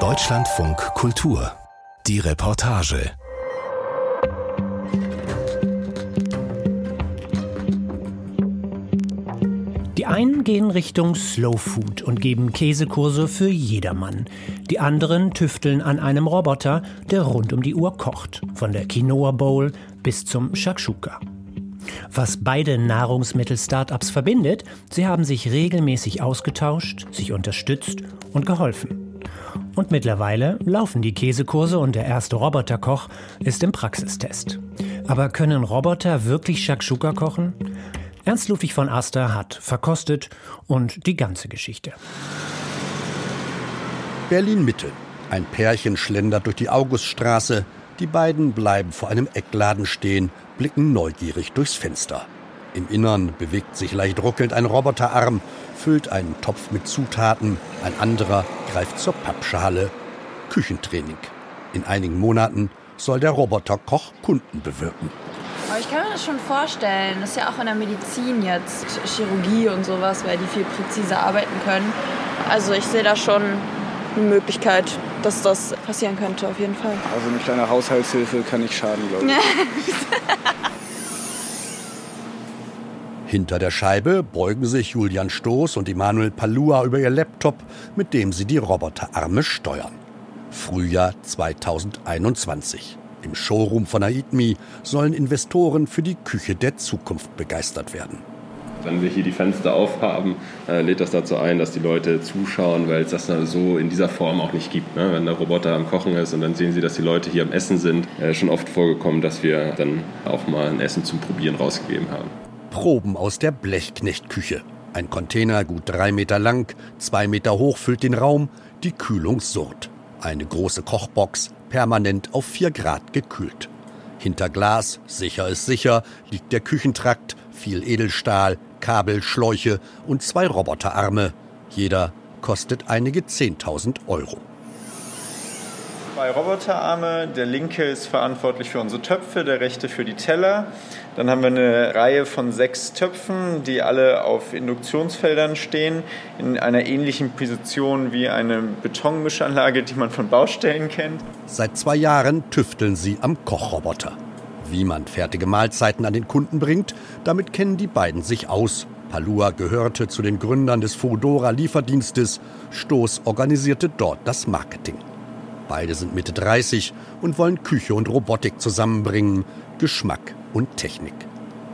Deutschlandfunk Kultur. Die Reportage. Die einen gehen Richtung Slow Food und geben Käsekurse für jedermann. Die anderen tüfteln an einem Roboter, der rund um die Uhr kocht. Von der Quinoa Bowl bis zum Shakshuka. Was beide Nahrungsmittel-Startups verbindet, sie haben sich regelmäßig ausgetauscht, sich unterstützt und geholfen. Und mittlerweile laufen die Käsekurse und der erste Roboterkoch ist im Praxistest. Aber können Roboter wirklich Shakshuka kochen? Ernst Ludwig von Aster hat verkostet und die ganze Geschichte. Berlin Mitte. Ein Pärchen schlendert durch die Auguststraße. Die beiden bleiben vor einem Eckladen stehen, blicken neugierig durchs Fenster. Im Innern bewegt sich leicht ruckelnd ein Roboterarm, füllt einen Topf mit Zutaten, ein anderer greift zur Pappschale. Küchentraining. In einigen Monaten soll der Roboterkoch Kunden bewirken. Aber ich kann mir das schon vorstellen. Das ist ja auch in der Medizin jetzt, Chirurgie und sowas, weil die viel präziser arbeiten können. Also ich sehe da schon eine Möglichkeit, dass das passieren könnte, auf jeden Fall. Also eine kleine Haushaltshilfe kann nicht schaden, glaube ich. Hinter der Scheibe beugen sich Julian Stoß und Emanuel Palua über ihr Laptop, mit dem sie die Roboterarme steuern. Frühjahr 2021. Im Showroom von AIDMI sollen Investoren für die Küche der Zukunft begeistert werden. Wenn wir hier die Fenster aufhaben, äh, lädt das dazu ein, dass die Leute zuschauen, weil es das so in dieser Form auch nicht gibt. Ne? Wenn der Roboter am Kochen ist und dann sehen sie, dass die Leute hier am Essen sind, äh, schon oft vorgekommen, dass wir dann auch mal ein Essen zum Probieren rausgegeben haben. Proben aus der Blechknechtküche. Ein Container gut drei Meter lang, zwei Meter hoch füllt den Raum, die Kühlung surrt. Eine große Kochbox, permanent auf vier Grad gekühlt. Hinter Glas, sicher ist sicher, liegt der Küchentrakt, viel Edelstahl, Kabel, Schläuche und zwei Roboterarme. Jeder kostet einige 10.000 Euro. Zwei Roboterarme. Der linke ist verantwortlich für unsere Töpfe, der rechte für die Teller. Dann haben wir eine Reihe von sechs Töpfen, die alle auf Induktionsfeldern stehen, in einer ähnlichen Position wie eine Betonmischanlage, die man von Baustellen kennt. Seit zwei Jahren tüfteln sie am Kochroboter. Wie man fertige Mahlzeiten an den Kunden bringt, damit kennen die beiden sich aus. Palua gehörte zu den Gründern des Foodora Lieferdienstes. Stoß organisierte dort das Marketing. Beide sind Mitte 30 und wollen Küche und Robotik zusammenbringen, Geschmack und Technik.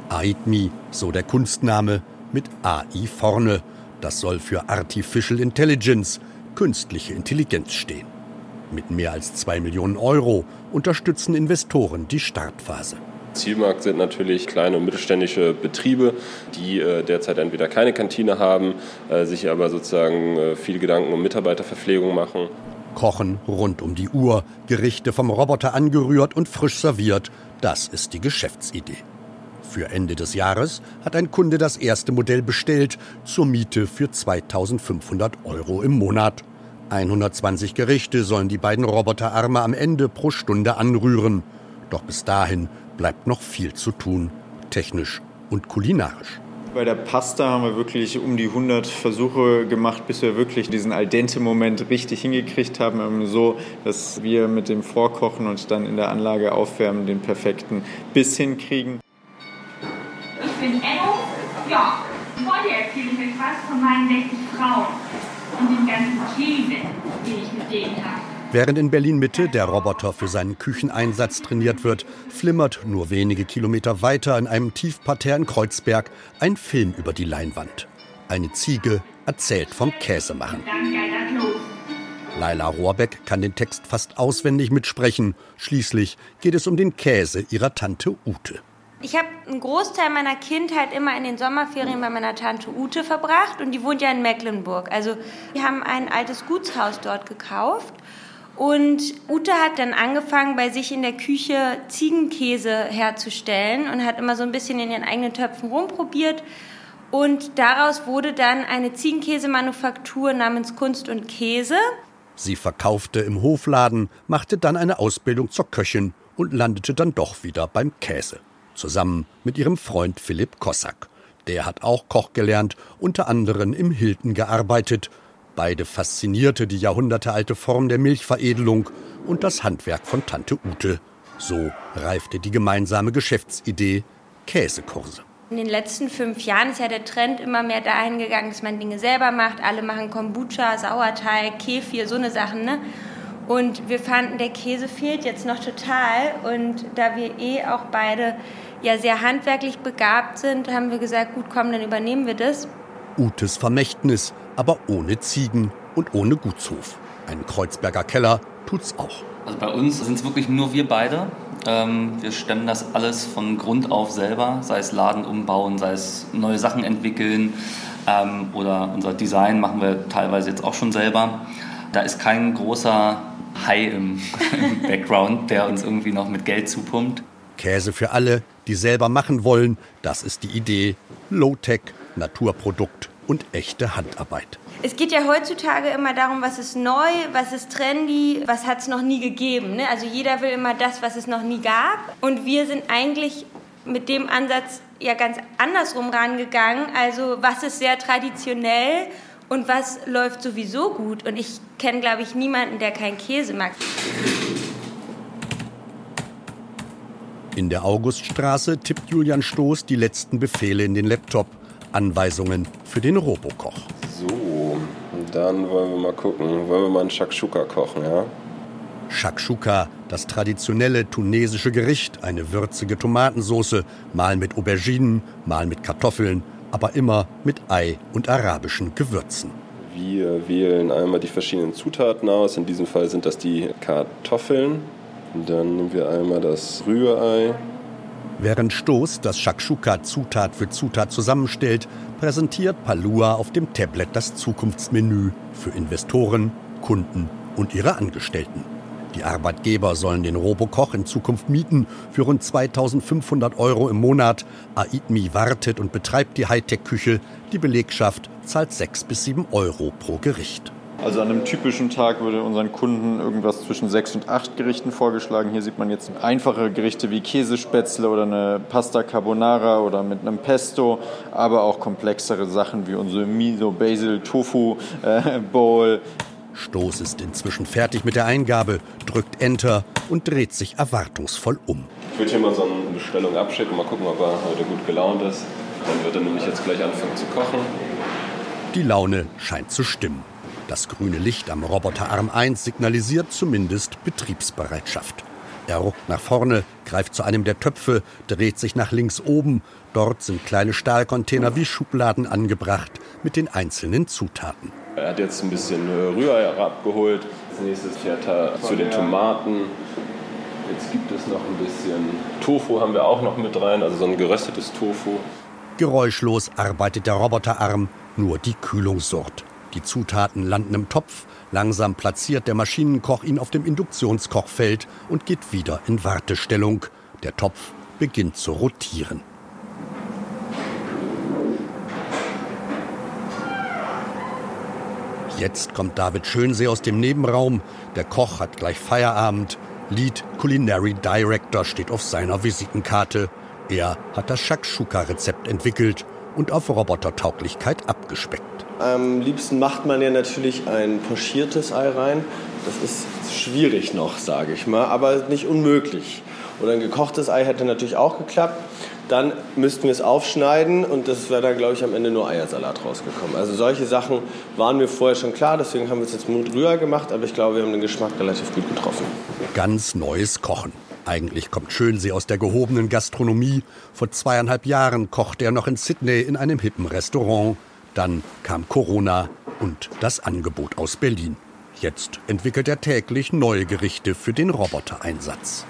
AIDMI, so der Kunstname, mit AI vorne. Das soll für Artificial Intelligence, künstliche Intelligenz stehen. Mit mehr als 2 Millionen Euro unterstützen Investoren die Startphase. Zielmarkt sind natürlich kleine und mittelständische Betriebe, die äh, derzeit entweder keine Kantine haben, äh, sich aber sozusagen äh, viel Gedanken um Mitarbeiterverpflegung machen. Kochen rund um die Uhr, Gerichte vom Roboter angerührt und frisch serviert, das ist die Geschäftsidee. Für Ende des Jahres hat ein Kunde das erste Modell bestellt, zur Miete für 2500 Euro im Monat. 120 Gerichte sollen die beiden Roboterarme am Ende pro Stunde anrühren. Doch bis dahin bleibt noch viel zu tun, technisch und kulinarisch. Bei der Pasta haben wir wirklich um die 100 Versuche gemacht, bis wir wirklich diesen al dente Moment richtig hingekriegt haben, so dass wir mit dem Vorkochen und dann in der Anlage aufwärmen den perfekten Biss hinkriegen. Ich bin Enno. Ja, ich wollte erzählen euch was von meinen 60 Frauen und den ganzen Käse, den ich mit denen habe. Während in Berlin-Mitte der Roboter für seinen Kücheneinsatz trainiert wird, flimmert nur wenige Kilometer weiter in einem Tiefparterre in Kreuzberg ein Film über die Leinwand. Eine Ziege erzählt vom Käsemachen. Laila Rohrbeck kann den Text fast auswendig mitsprechen. Schließlich geht es um den Käse ihrer Tante Ute. Ich habe einen Großteil meiner Kindheit immer in den Sommerferien bei meiner Tante Ute verbracht und die wohnt ja in Mecklenburg. Also wir haben ein altes Gutshaus dort gekauft und Ute hat dann angefangen, bei sich in der Küche Ziegenkäse herzustellen und hat immer so ein bisschen in ihren eigenen Töpfen rumprobiert. Und daraus wurde dann eine Ziegenkäsemanufaktur namens Kunst und Käse. Sie verkaufte im Hofladen, machte dann eine Ausbildung zur Köchin und landete dann doch wieder beim Käse. Zusammen mit ihrem Freund Philipp Kossack. Der hat auch Koch gelernt, unter anderem im Hilton gearbeitet. Beide faszinierte die jahrhundertealte Form der Milchveredelung und das Handwerk von Tante Ute. So reifte die gemeinsame Geschäftsidee Käsekurse. In den letzten fünf Jahren ist ja der Trend immer mehr dahin gegangen, dass man Dinge selber macht. Alle machen Kombucha, Sauerteig, Kefir, so eine Sachen. Ne? Und wir fanden, der Käse fehlt jetzt noch total. Und da wir eh auch beide ja sehr handwerklich begabt sind, haben wir gesagt, gut, komm, dann übernehmen wir das. Utes Vermächtnis, aber ohne Ziegen und ohne Gutshof. Ein Kreuzberger Keller tut's auch. Also bei uns sind es wirklich nur wir beide. Ähm, wir stemmen das alles von Grund auf selber, sei es Laden umbauen, sei es neue Sachen entwickeln ähm, oder unser Design machen wir teilweise jetzt auch schon selber. Da ist kein großer Hai im, im Background, der uns irgendwie noch mit Geld zupumpt. Käse für alle, die selber machen wollen, das ist die Idee. Low-Tech, Naturprodukt und echte Handarbeit. Es geht ja heutzutage immer darum, was ist neu, was ist trendy, was hat es noch nie gegeben. Ne? Also jeder will immer das, was es noch nie gab. Und wir sind eigentlich mit dem Ansatz ja ganz andersrum rangegangen. Also was ist sehr traditionell und was läuft sowieso gut. Und ich kenne, glaube ich, niemanden, der keinen Käse mag. In der Auguststraße tippt Julian Stoß die letzten Befehle in den Laptop. Anweisungen für den Robokoch. So, dann wollen wir mal gucken. Wollen wir mal einen Shakshuka kochen, ja? Shakshuka, das traditionelle tunesische Gericht, eine würzige Tomatensauce, mal mit Auberginen, mal mit Kartoffeln, aber immer mit Ei und arabischen Gewürzen. Wir wählen einmal die verschiedenen Zutaten aus. In diesem Fall sind das die Kartoffeln. Dann nehmen wir einmal das Rührei. Während Stoß das Shakshuka Zutat für Zutat zusammenstellt, präsentiert Palua auf dem Tablet das Zukunftsmenü für Investoren, Kunden und ihre Angestellten. Die Arbeitgeber sollen den Robokoch in Zukunft mieten für rund 2500 Euro im Monat. AIDMI wartet und betreibt die Hightech-Küche. Die Belegschaft zahlt 6 bis 7 Euro pro Gericht. Also an einem typischen Tag würde unseren Kunden irgendwas zwischen sechs und acht Gerichten vorgeschlagen. Hier sieht man jetzt einfache Gerichte wie Käsespätzle oder eine Pasta Carbonara oder mit einem Pesto, aber auch komplexere Sachen wie unsere Miso Basil Tofu äh, Bowl. Stoß ist inzwischen fertig mit der Eingabe, drückt Enter und dreht sich erwartungsvoll um. Ich würde hier mal so eine Bestellung abschicken, mal gucken, ob er heute gut gelaunt ist. Dann wird er nämlich jetzt gleich anfangen zu kochen. Die Laune scheint zu stimmen. Das grüne Licht am Roboterarm 1 signalisiert zumindest Betriebsbereitschaft. Er ruckt nach vorne, greift zu einem der Töpfe, dreht sich nach links oben. Dort sind kleine Stahlcontainer wie Schubladen angebracht mit den einzelnen Zutaten. Er hat jetzt ein bisschen Rührei abgeholt. Als nächstes fährt er zu den Tomaten. Jetzt gibt es noch ein bisschen Tofu haben wir auch noch mit rein, also so ein geröstetes Tofu. Geräuschlos arbeitet der Roboterarm, nur die Kühlung surrt. Die Zutaten landen im Topf, langsam platziert der Maschinenkoch ihn auf dem Induktionskochfeld und geht wieder in Wartestellung. Der Topf beginnt zu rotieren. Jetzt kommt David Schönsee aus dem Nebenraum. Der Koch hat gleich Feierabend. Lead Culinary Director steht auf seiner Visitenkarte. Er hat das Shakshuka-Rezept entwickelt und auf Robotertauglichkeit abgespeckt. Am liebsten macht man ja natürlich ein pochiertes Ei rein. Das ist schwierig noch, sage ich mal, aber nicht unmöglich. Oder ein gekochtes Ei hätte natürlich auch geklappt. Dann müssten wir es aufschneiden und das wäre dann, glaube ich, am Ende nur Eiersalat rausgekommen. Also solche Sachen waren mir vorher schon klar, deswegen haben wir es jetzt mit Rührei gemacht, aber ich glaube, wir haben den Geschmack relativ gut getroffen. Ganz neues Kochen. Eigentlich kommt Schönsee aus der gehobenen Gastronomie. Vor zweieinhalb Jahren kochte er noch in Sydney in einem hippen Restaurant. Dann kam Corona und das Angebot aus Berlin. Jetzt entwickelt er täglich neue Gerichte für den Robotereinsatz.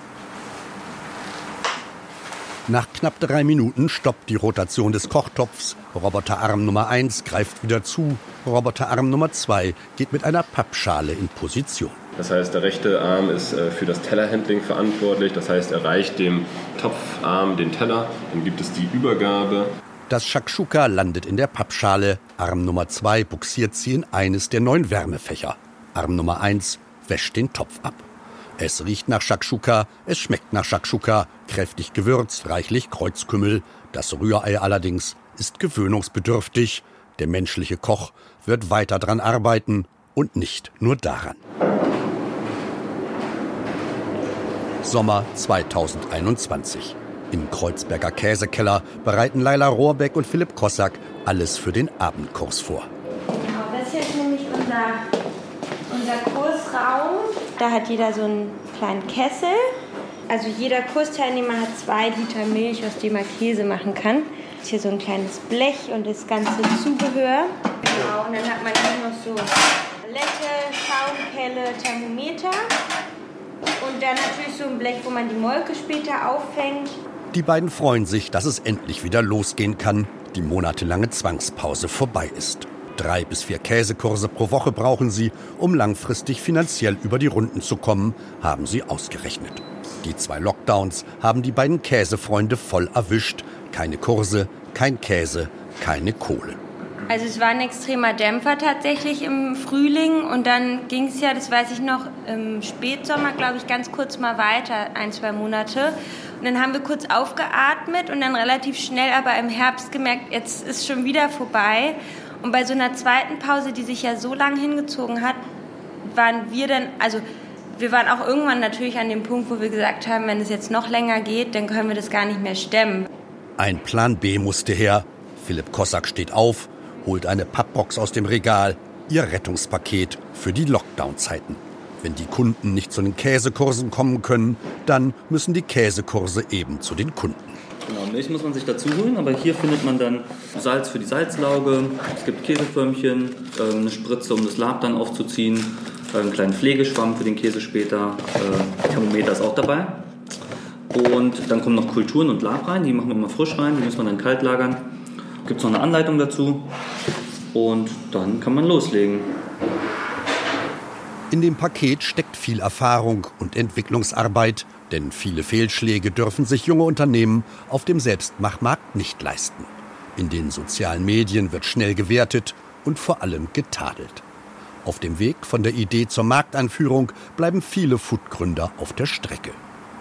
Nach knapp drei Minuten stoppt die Rotation des Kochtopfs. Roboterarm Nummer 1 greift wieder zu. Roboterarm Nummer 2 geht mit einer Pappschale in Position. Das heißt, der rechte Arm ist äh, für das Tellerhandling verantwortlich. Das heißt, er reicht dem Topfarm den Teller. Dann gibt es die Übergabe. Das Shakshuka landet in der Pappschale. Arm Nummer 2 buxiert sie in eines der neun Wärmefächer. Arm Nummer 1 wäscht den Topf ab. Es riecht nach Shakshuka, es schmeckt nach Shakshuka, kräftig gewürzt, reichlich Kreuzkümmel. Das Rührei allerdings ist gewöhnungsbedürftig. Der menschliche Koch wird weiter dran arbeiten und nicht nur daran. Sommer 2021. Im Kreuzberger Käsekeller bereiten Laila Rohrbeck und Philipp Kossack alles für den Abendkurs vor. Genau, das hier ist nämlich unser, unser Kursraum. Da hat jeder so einen kleinen Kessel. Also jeder Kursteilnehmer hat zwei Liter Milch, aus dem er Käse machen kann. Ist hier so ein kleines Blech und das ganze Zubehör. Genau, und dann hat man hier noch so Lette, Schaumkelle, Thermometer. Und dann natürlich so ein Blech, wo man die Molke später auffängt. Die beiden freuen sich, dass es endlich wieder losgehen kann, die monatelange Zwangspause vorbei ist. Drei bis vier Käsekurse pro Woche brauchen sie, um langfristig finanziell über die Runden zu kommen, haben sie ausgerechnet. Die zwei Lockdowns haben die beiden Käsefreunde voll erwischt. Keine Kurse, kein Käse, keine Kohle. Also es war ein extremer Dämpfer tatsächlich im Frühling und dann ging es ja, das weiß ich noch, im Spätsommer, glaube ich, ganz kurz mal weiter, ein, zwei Monate. Und dann haben wir kurz aufgeatmet und dann relativ schnell aber im Herbst gemerkt, jetzt ist schon wieder vorbei. Und bei so einer zweiten Pause, die sich ja so lange hingezogen hat, waren wir dann, also wir waren auch irgendwann natürlich an dem Punkt, wo wir gesagt haben, wenn es jetzt noch länger geht, dann können wir das gar nicht mehr stemmen. Ein Plan B musste her. Philipp Kossack steht auf, holt eine Pappbox aus dem Regal, ihr Rettungspaket für die Lockdown-Zeiten. Wenn die Kunden nicht zu den Käsekursen kommen können, dann müssen die Käsekurse eben zu den Kunden. Genau, Milch muss man sich dazu holen, aber hier findet man dann Salz für die Salzlauge, es gibt Käseförmchen, äh, eine Spritze, um das Lab dann aufzuziehen, äh, einen kleinen Pflegeschwamm für den Käse später, äh, Thermometer ist auch dabei. Und dann kommen noch Kulturen und Lab rein, die machen wir immer frisch rein, die müssen wir dann kalt lagern. Gibt es noch eine Anleitung dazu und dann kann man loslegen. In dem Paket steckt viel Erfahrung und Entwicklungsarbeit, denn viele Fehlschläge dürfen sich junge Unternehmen auf dem Selbstmachmarkt nicht leisten. In den sozialen Medien wird schnell gewertet und vor allem getadelt. Auf dem Weg von der Idee zur Markteinführung bleiben viele Foodgründer auf der Strecke.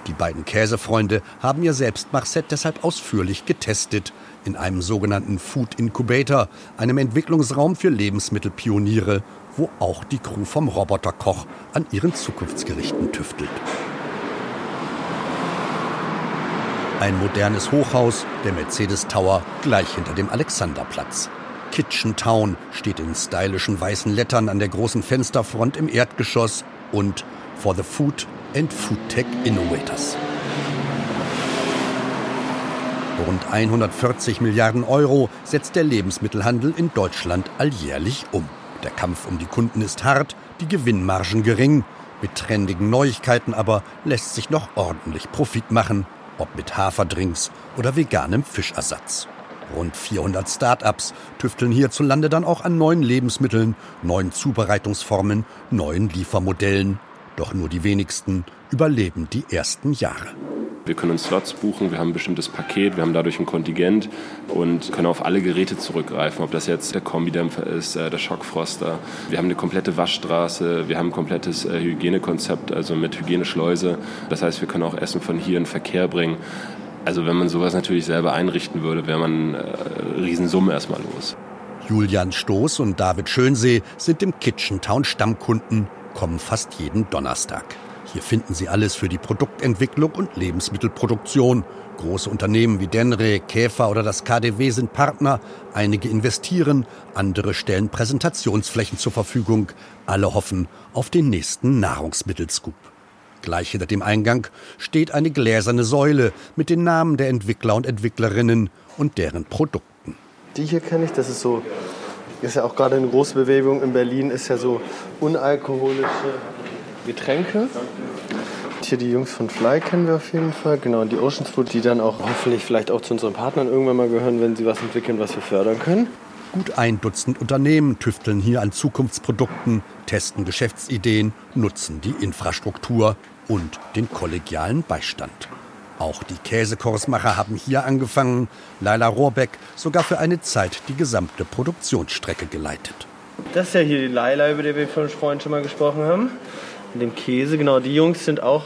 Die beiden Käsefreunde haben ihr Selbstmachset deshalb ausführlich getestet in einem sogenannten Food Incubator, einem Entwicklungsraum für Lebensmittelpioniere, wo auch die Crew vom Roboterkoch an ihren Zukunftsgerichten tüftelt. Ein modernes Hochhaus, der Mercedes Tower, gleich hinter dem Alexanderplatz. Kitchen Town steht in stylischen weißen Lettern an der großen Fensterfront im Erdgeschoss und For the Food and Food Tech Innovators. Rund 140 Milliarden Euro setzt der Lebensmittelhandel in Deutschland alljährlich um. Der Kampf um die Kunden ist hart, die Gewinnmargen gering. Mit trendigen Neuigkeiten aber lässt sich noch ordentlich Profit machen, ob mit Haferdrinks oder veganem Fischersatz. Rund 400 Start-ups tüfteln hierzulande dann auch an neuen Lebensmitteln, neuen Zubereitungsformen, neuen Liefermodellen. Doch nur die wenigsten überleben die ersten Jahre. Wir können uns Slots buchen, wir haben ein bestimmtes Paket, wir haben dadurch ein Kontingent und können auf alle Geräte zurückgreifen, ob das jetzt der Kombidämpfer ist, äh, der Schockfroster. Wir haben eine komplette Waschstraße, wir haben ein komplettes äh, Hygienekonzept, also mit Hygieneschleuse. Das heißt, wir können auch Essen von hier in Verkehr bringen. Also wenn man sowas natürlich selber einrichten würde, wäre man äh, Riesensumme erstmal los. Julian Stoß und David Schönsee sind im Kitchen Town Stammkunden, kommen fast jeden Donnerstag. Hier finden Sie alles für die Produktentwicklung und Lebensmittelproduktion. Große Unternehmen wie Denre, Käfer oder das KDW sind Partner. Einige investieren, andere stellen Präsentationsflächen zur Verfügung. Alle hoffen auf den nächsten Nahrungsmittelscoop. Gleich hinter dem Eingang steht eine gläserne Säule mit den Namen der Entwickler und Entwicklerinnen und deren Produkten. Die hier kenne ich, das ist so, ist ja auch gerade eine große Bewegung in Berlin, ist ja so unalkoholische Getränke. Hier die Jungs von Fly kennen wir auf jeden Fall. Genau, und die Oceans Food, die dann auch hoffentlich vielleicht auch zu unseren Partnern irgendwann mal gehören, wenn sie was entwickeln, was wir fördern können. Gut ein Dutzend Unternehmen tüfteln hier an Zukunftsprodukten, testen Geschäftsideen, nutzen die Infrastruktur und den kollegialen Beistand. Auch die Käsekursmacher haben hier angefangen. Laila Rohrbeck sogar für eine Zeit die gesamte Produktionsstrecke geleitet. Das ist ja hier die Laila, über die wir vorhin schon mal gesprochen haben und dem Käse. Genau, die Jungs sind auch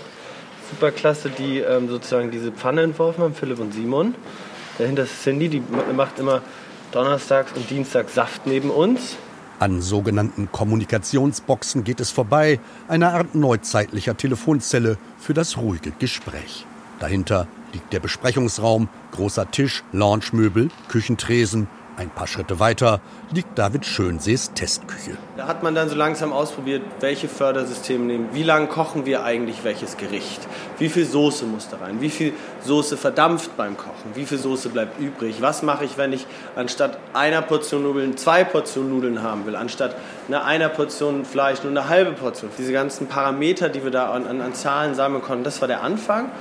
super klasse, die ähm, sozusagen diese Pfanne entworfen haben, Philipp und Simon. Dahinter ist Cindy, die macht immer donnerstags und dienstags Saft neben uns. An sogenannten Kommunikationsboxen geht es vorbei, einer Art neuzeitlicher Telefonzelle für das ruhige Gespräch. Dahinter liegt der Besprechungsraum, großer Tisch, Loungemöbel, Küchentresen, ein paar Schritte weiter liegt David Schönsees Testküche. Da hat man dann so langsam ausprobiert, welche Fördersysteme nehmen. Wie lange kochen wir eigentlich welches Gericht? Wie viel Soße muss da rein? Wie viel Soße verdampft beim Kochen? Wie viel Soße bleibt übrig? Was mache ich, wenn ich anstatt einer Portion Nudeln zwei Portionen Nudeln haben will? Anstatt einer Portion Fleisch nur eine halbe Portion? Diese ganzen Parameter, die wir da an, an, an Zahlen sammeln konnten, das war der Anfang.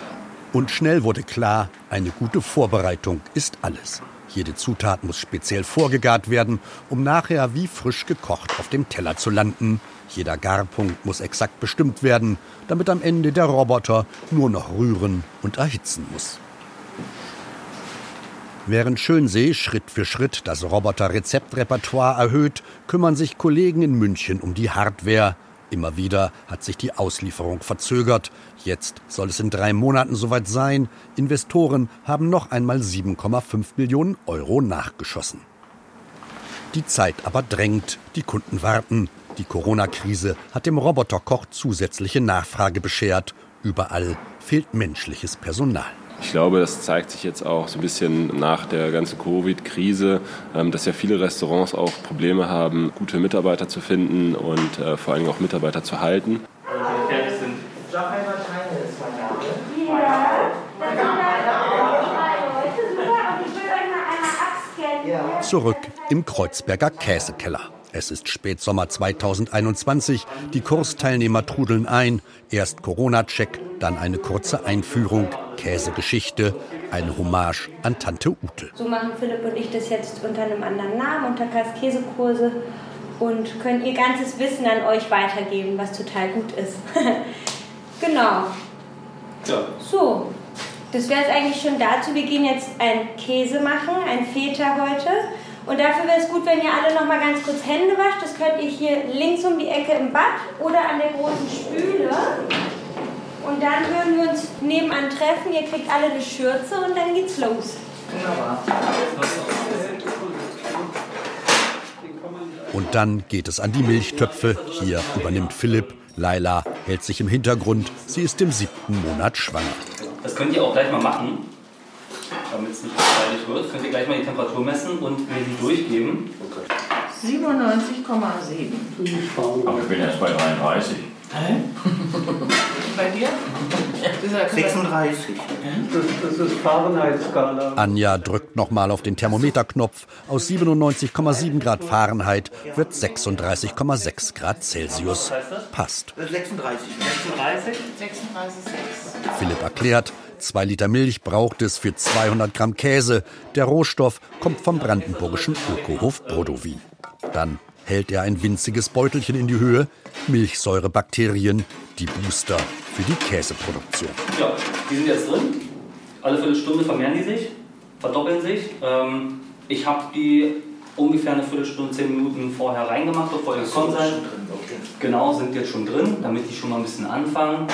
Und schnell wurde klar, eine gute Vorbereitung ist alles. Jede Zutat muss speziell vorgegart werden, um nachher wie frisch gekocht auf dem Teller zu landen. Jeder Garpunkt muss exakt bestimmt werden, damit am Ende der Roboter nur noch rühren und erhitzen muss. Während Schönsee Schritt für Schritt das Roboter-Rezeptrepertoire erhöht, kümmern sich Kollegen in München um die Hardware. Immer wieder hat sich die Auslieferung verzögert. Jetzt soll es in drei Monaten soweit sein. Investoren haben noch einmal 7,5 Millionen Euro nachgeschossen. Die Zeit aber drängt, die Kunden warten. Die Corona-Krise hat dem Roboterkoch zusätzliche Nachfrage beschert. Überall fehlt menschliches Personal. Ich glaube, das zeigt sich jetzt auch so ein bisschen nach der ganzen Covid-Krise, ähm, dass ja viele Restaurants auch Probleme haben, gute Mitarbeiter zu finden und äh, vor allem auch Mitarbeiter zu halten. Zurück im Kreuzberger Käsekeller. Es ist Spätsommer 2021. Die Kursteilnehmer trudeln ein. Erst Corona-Check, dann eine kurze Einführung, Käsegeschichte, eine Hommage an Tante Ute. So machen Philipp und ich das jetzt unter einem anderen Namen, unter Käsekurse und können ihr ganzes Wissen an euch weitergeben, was total gut ist. genau. Ja. So, das wäre es eigentlich schon dazu. Wir gehen jetzt einen Käse machen, ein Feta heute. Und dafür wäre es gut, wenn ihr alle noch mal ganz kurz Hände wascht. Das könnt ihr hier links um die Ecke im Bad oder an der großen Spüle. Und dann würden wir uns nebenan treffen. Ihr kriegt alle eine Schürze und dann geht's los. Und dann geht es an die Milchtöpfe. Hier übernimmt Philipp. Laila hält sich im Hintergrund. Sie ist im siebten Monat schwanger. Das könnt ihr auch gleich mal machen, damit es nicht gefährlich wird. Könnt ihr gleich mal die Temperatur messen und mir die durchgeben. 97,7. Aber ich bin erst bei 33. Hä? Bei dir? 36. Das, das ist Fahrenheit-Skala. Anja drückt nochmal auf den Thermometerknopf. Aus 97,7 Grad Fahrenheit wird 36,6 Grad Celsius. Passt. 36. 36? 36,6. Philipp erklärt, zwei Liter Milch braucht es für 200 Gramm Käse. Der Rohstoff kommt vom brandenburgischen Ökohof Brodowin. Dann hält er ein winziges Beutelchen in die Höhe. Milchsäurebakterien, die Booster für die Käseproduktion. Ja, die sind jetzt drin. Alle Viertelstunde vermehren die sich, verdoppeln sich. Ähm, ich habe die ungefähr eine Viertelstunde, zehn Minuten vorher reingemacht, bevor ihr gekommen seid. Genau, sind jetzt schon drin, damit die schon mal ein bisschen anfangen.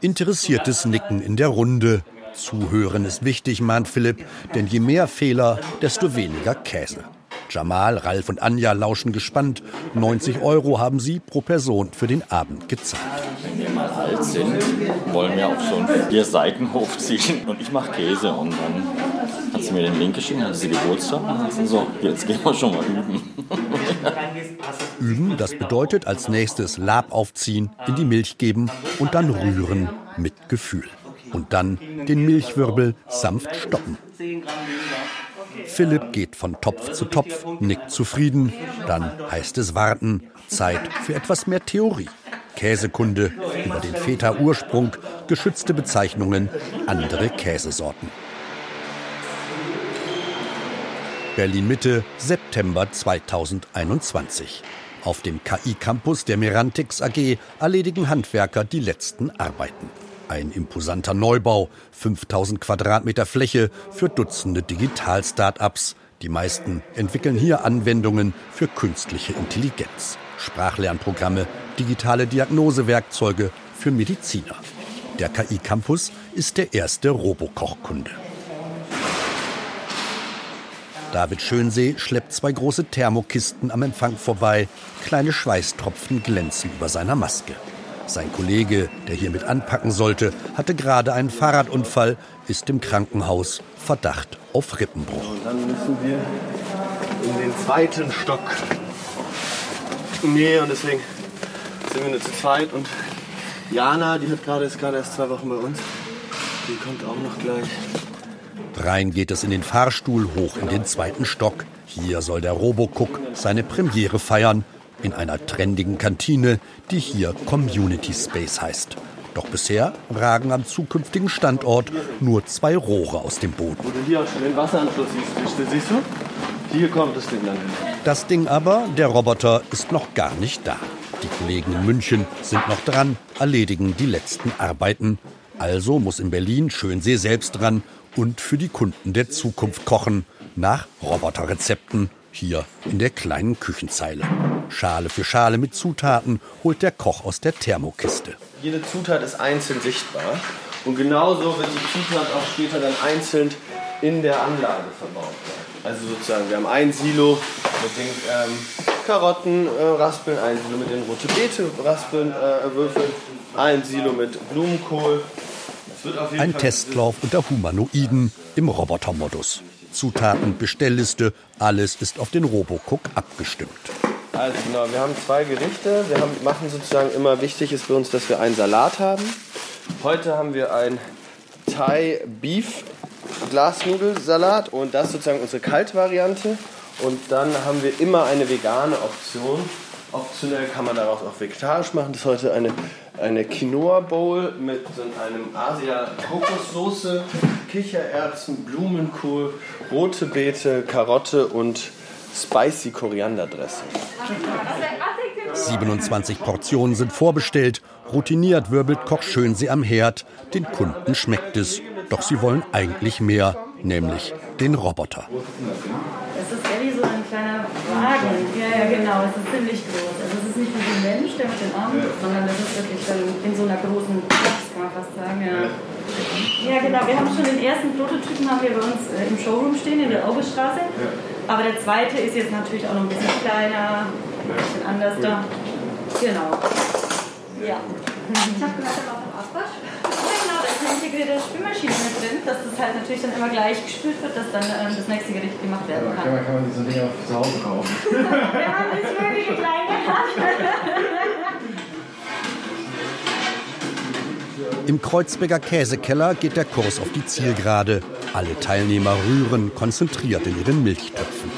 Interessiertes Nicken in der Runde. Zuhören ist wichtig, mahnt Philipp, denn je mehr Fehler, desto weniger Käse. Jamal, Ralf und Anja lauschen gespannt. 90 Euro haben sie pro Person für den Abend gezahlt. Wenn wir mal alt sind, wollen wir auf so einen vier Seiten hochziehen und ich mache Käse und dann hat sie mir den Link geschickt, hatte sie Geburtstag so, jetzt gehen wir schon mal üben. Üben, das bedeutet als nächstes Lab aufziehen, in die Milch geben und dann rühren mit Gefühl. Und dann den Milchwirbel sanft stoppen. Philipp geht von Topf zu Topf, nickt zufrieden. Dann heißt es warten. Zeit für etwas mehr Theorie. Käsekunde über den Feta-Ursprung, geschützte Bezeichnungen, andere Käsesorten. Berlin-Mitte, September 2021. Auf dem KI-Campus der Merantix AG erledigen Handwerker die letzten Arbeiten. Ein imposanter Neubau, 5000 Quadratmeter Fläche für Dutzende Digital-Startups. Die meisten entwickeln hier Anwendungen für künstliche Intelligenz, Sprachlernprogramme, digitale Diagnosewerkzeuge für Mediziner. Der KI-Campus ist der erste Robokoch-Kunde. David Schönsee schleppt zwei große Thermokisten am Empfang vorbei. Kleine Schweißtropfen glänzen über seiner Maske. Sein Kollege, der hier mit anpacken sollte, hatte gerade einen Fahrradunfall, ist im Krankenhaus. Verdacht auf Rippenbruch. Und dann müssen wir in den zweiten Stock. Nee, und deswegen sind wir nur zu zweit. Und Jana, die hat gerade, ist gerade erst zwei Wochen bei uns. Die kommt auch noch gleich. Rein geht es in den Fahrstuhl hoch in den zweiten Stock. Hier soll der Robocook seine Premiere feiern. In einer trendigen Kantine, die hier Community Space heißt. Doch bisher ragen am zukünftigen Standort nur zwei Rohre aus dem Boden. Wo du hier auch schon den Wasseranschluss siehst, siehst du? Hier kommt das Ding dann hin. Das Ding aber, der Roboter, ist noch gar nicht da. Die Kollegen in München sind noch dran, erledigen die letzten Arbeiten. Also muss in Berlin Schönsee selbst dran und für die Kunden der Zukunft kochen. Nach Roboterrezepten hier in der kleinen Küchenzeile. Schale für Schale mit Zutaten holt der Koch aus der Thermokiste. Jede Zutat ist einzeln sichtbar. Und genauso wird die Zutat auch später dann einzeln in der Anlage verbaut werden. Also sozusagen, wir haben ein Silo mit den ähm, Karotten äh, raspeln, ein Silo mit den rote Beete raspeln, äh, würfeln, ein Silo mit Blumenkohl. Ein Fall- Testlauf unter Humanoiden im Robotermodus. Zutaten, Bestellliste, alles ist auf den Robocook abgestimmt. Also genau, wir haben zwei Gerichte. Wir haben, machen sozusagen immer wichtig ist für uns, dass wir einen Salat haben. Heute haben wir ein Thai Beef Glasnudelsalat und das sozusagen unsere Kaltvariante. Und dann haben wir immer eine vegane Option. Optionell kann man daraus auch vegetarisch machen. Das ist heute eine, eine Quinoa Bowl mit einem Asia Kokossoße, Kichererbsen, Blumenkohl, rote Beete, Karotte und spicy Korianderdressing. 27 Portionen sind vorbestellt. Routiniert wirbelt Koch Schönsee am Herd. Den Kunden schmeckt es. Doch sie wollen eigentlich mehr, nämlich den Roboter. Es ist eher wie so ein kleiner Wagen. Ja, ja, genau. Es ist ziemlich groß. Also es ist nicht wie so ein Mensch, der mit den Armen sitzt, sondern das ist wirklich dann in so einer großen Box, kann man fast sagen. Ja. ja, genau. Wir haben schon den ersten Prototypen haben wir bei uns äh, im Showroom stehen, in der Augestraße. Aber der zweite ist jetzt natürlich auch noch ein bisschen kleiner, ein bisschen anders da. Genau. Ja. Ich habe gehört, aber auch im Abwasch. Integrierte Spülmaschine mit drin, dass das halt natürlich dann immer gleich gespült wird, dass dann ähm, das nächste Gericht gemacht werden kann. Kann man, kann man diese Dinge auch zu Hause kaufen? Wir haben es wirklich klein gehabt. Im Kreuzberger Käsekeller geht der Kurs auf die Zielgerade. Alle Teilnehmer rühren konzentriert in ihren Milchtöpfen.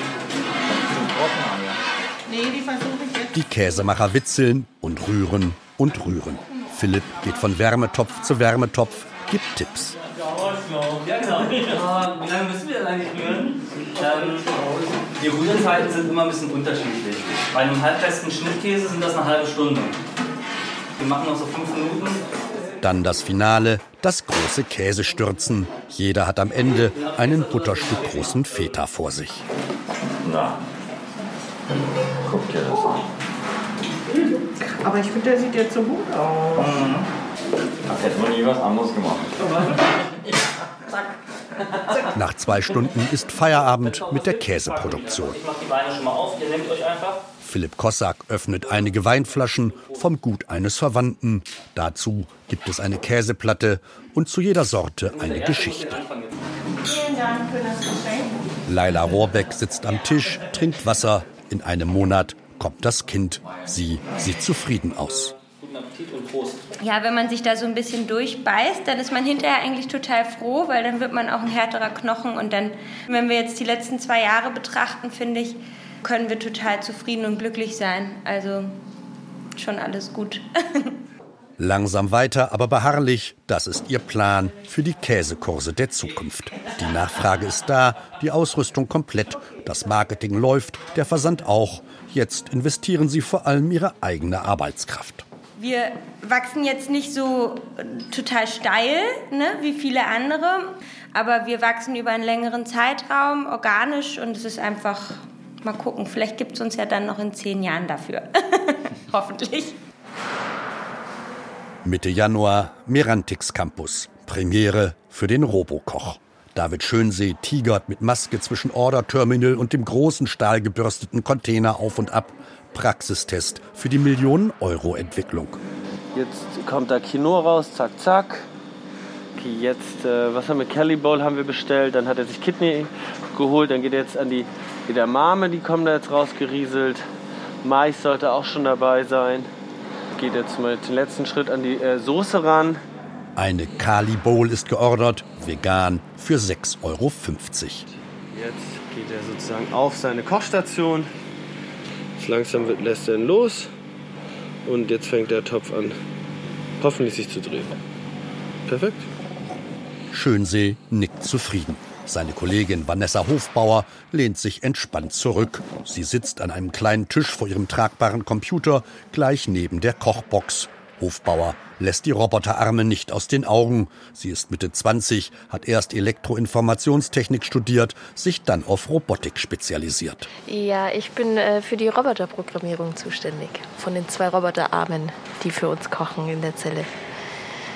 Die Käsemacher witzeln und rühren und rühren. Philipp geht von Wärmetopf zu Wärmetopf, gibt Tipps. Ja, genau. Wie lange müssen wir denn eigentlich rühren? Ähm, die Rührzeiten sind immer ein bisschen unterschiedlich. Bei einem halbfesten Schnittkäse sind das eine halbe Stunde. Wir machen noch so fünf Minuten. Dann das Finale, das große Käsestürzen. Jeder hat am Ende einen Butterstück großen Feta vor sich. Na, guck dir das an. Aber ich finde, der sieht jetzt so gut aus. Da hätte man nie was anderes gemacht. Nach zwei Stunden ist Feierabend mit der Käseproduktion. Ich mache die Beine schon mal auf, ihr nehmt euch einfach. Philipp Kossack öffnet einige Weinflaschen vom Gut eines Verwandten. Dazu gibt es eine Käseplatte und zu jeder Sorte eine Geschichte. Vielen Dank für das Geschenk. Laila Rohrbeck sitzt am Tisch, trinkt Wasser. In einem Monat kommt das Kind. Sie sieht zufrieden aus. Ja, wenn man sich da so ein bisschen durchbeißt, dann ist man hinterher eigentlich total froh, weil dann wird man auch ein härterer Knochen. Und dann, wenn wir jetzt die letzten zwei Jahre betrachten, finde ich, können wir total zufrieden und glücklich sein. Also schon alles gut. Langsam weiter, aber beharrlich, das ist ihr Plan für die Käsekurse der Zukunft. Die Nachfrage ist da, die Ausrüstung komplett, das Marketing läuft, der Versand auch. Jetzt investieren sie vor allem ihre eigene Arbeitskraft. Wir wachsen jetzt nicht so äh, total steil, ne, wie viele andere, aber wir wachsen über einen längeren Zeitraum, organisch und es ist einfach, mal gucken, vielleicht gibt es uns ja dann noch in zehn Jahren dafür. Hoffentlich. Mitte Januar Merantix Campus. Premiere für den Robokoch. David Schönsee tigert mit Maske zwischen Order-Terminal und dem großen stahlgebürsteten Container auf und ab. Praxistest für die Millionen-Euro-Entwicklung. Jetzt kommt da Kino raus, zack, zack. Okay, jetzt, äh, was haben wir? Kelly Bowl haben wir bestellt. Dann hat er sich Kidney geholt. Dann geht er jetzt an die Edamame, die kommen da jetzt rausgerieselt. Mais sollte auch schon dabei sein. Geht jetzt mal den letzten Schritt an die äh, Soße ran. Eine Kali Bowl ist geordert, vegan, für 6,50 Euro. Jetzt geht er sozusagen auf seine Kochstation. Jetzt langsam wird, lässt er ihn los. Und jetzt fängt der Topf an, hoffentlich sich zu drehen. Perfekt. Schönsee nickt zufrieden. Seine Kollegin Vanessa Hofbauer lehnt sich entspannt zurück. Sie sitzt an einem kleinen Tisch vor ihrem tragbaren Computer, gleich neben der Kochbox. Hofbauer lässt die Roboterarme nicht aus den Augen. Sie ist Mitte 20, hat erst Elektroinformationstechnik studiert, sich dann auf Robotik spezialisiert. Ja, ich bin äh, für die Roboterprogrammierung zuständig. Von den zwei Roboterarmen, die für uns kochen in der Zelle.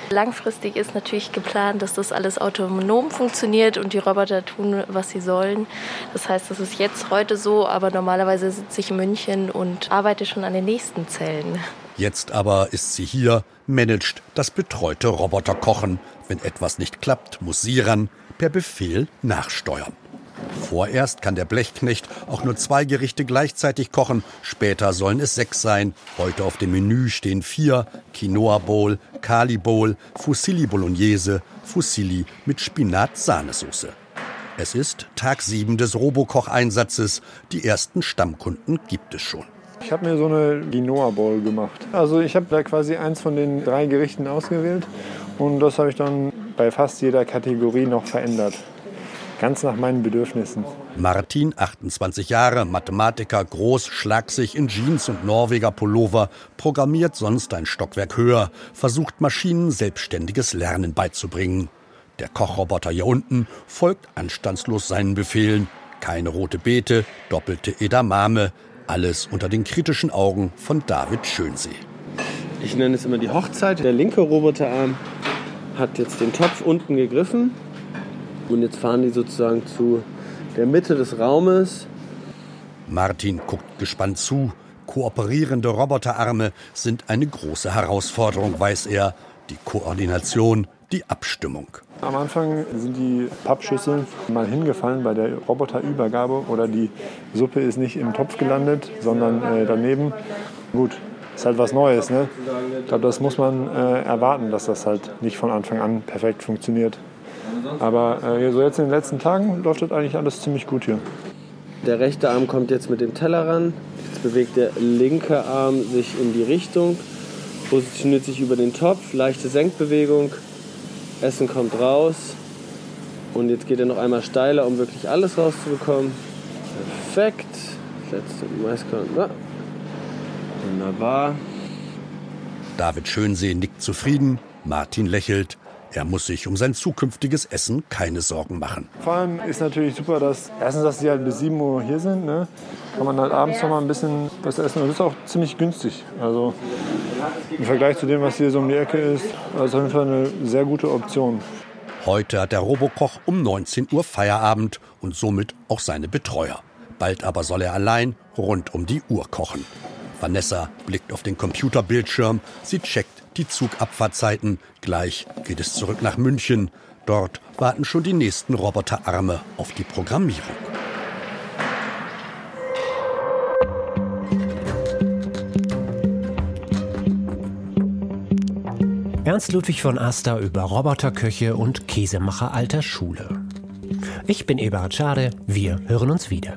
Langfristig ist natürlich geplant, dass das alles autonom funktioniert und die Roboter tun, was sie sollen. Das heißt, das ist jetzt heute so, aber normalerweise sitze ich in München und arbeite schon an den nächsten Zellen. Jetzt aber ist sie hier, managt das betreute Roboterkochen. Wenn etwas nicht klappt, muss sie ran, per Befehl nachsteuern. Vorerst kann der Blechknecht auch nur zwei Gerichte gleichzeitig kochen, später sollen es sechs sein. Heute auf dem Menü stehen vier: Quinoa Bowl, Kali Bowl, Fusilli Bolognese, Fusilli mit Spinat-Sahnesoße. Es ist Tag sieben des Robokoch-Einsatzes. Die ersten Stammkunden gibt es schon. Ich habe mir so eine Quinoa Bowl gemacht. Also ich habe da quasi eins von den drei Gerichten ausgewählt und das habe ich dann bei fast jeder Kategorie noch verändert. Ganz nach meinen Bedürfnissen. Martin, 28 Jahre, Mathematiker, groß, schlagsig in Jeans und Norweger Pullover, programmiert sonst ein Stockwerk höher, versucht Maschinen selbstständiges Lernen beizubringen. Der Kochroboter hier unten folgt anstandslos seinen Befehlen. Keine rote Beete, doppelte Edamame, alles unter den kritischen Augen von David Schönsee. Ich nenne es immer die Hochzeit. Der linke Roboterarm hat jetzt den Topf unten gegriffen und jetzt fahren die sozusagen zu der Mitte des Raumes. Martin guckt gespannt zu. Kooperierende Roboterarme sind eine große Herausforderung, weiß er. Die Koordination, die Abstimmung. Am Anfang sind die Pappschüsseln mal hingefallen bei der Roboterübergabe oder die Suppe ist nicht im Topf gelandet, sondern äh, daneben. Gut, ist halt was Neues. Ne? Ich glaube, das muss man äh, erwarten, dass das halt nicht von Anfang an perfekt funktioniert. Aber äh, so jetzt in den letzten Tagen läuft das eigentlich alles ziemlich gut hier. Der rechte Arm kommt jetzt mit dem Teller ran. Jetzt bewegt der linke Arm sich in die Richtung, positioniert sich über den Topf, leichte Senkbewegung. Essen kommt raus. Und jetzt geht er noch einmal steiler, um wirklich alles rauszubekommen. Perfekt. Letzte Maiskorn. Ja. Wunderbar. David Schönsee nickt zufrieden, Martin lächelt. Er muss sich um sein zukünftiges Essen keine Sorgen machen. Vor allem ist natürlich super, dass erstens, dass sie halt bis 7 Uhr hier sind. Ne? Kann man halt abends noch mal ein bisschen was essen. Und das ist auch ziemlich günstig. Also im Vergleich zu dem, was hier so um die Ecke ist, ist auf jeden Fall eine sehr gute Option. Heute hat der Robokoch um 19 Uhr Feierabend und somit auch seine Betreuer. Bald aber soll er allein rund um die Uhr kochen. Vanessa blickt auf den Computerbildschirm. Sie checkt die Zugabfahrtzeiten. Gleich geht es zurück nach München. Dort warten schon die nächsten Roboterarme auf die Programmierung. Ernst Ludwig von Aster über Roboterköche und Käsemacher alter Schule. Ich bin Eberhard Schade, wir hören uns wieder.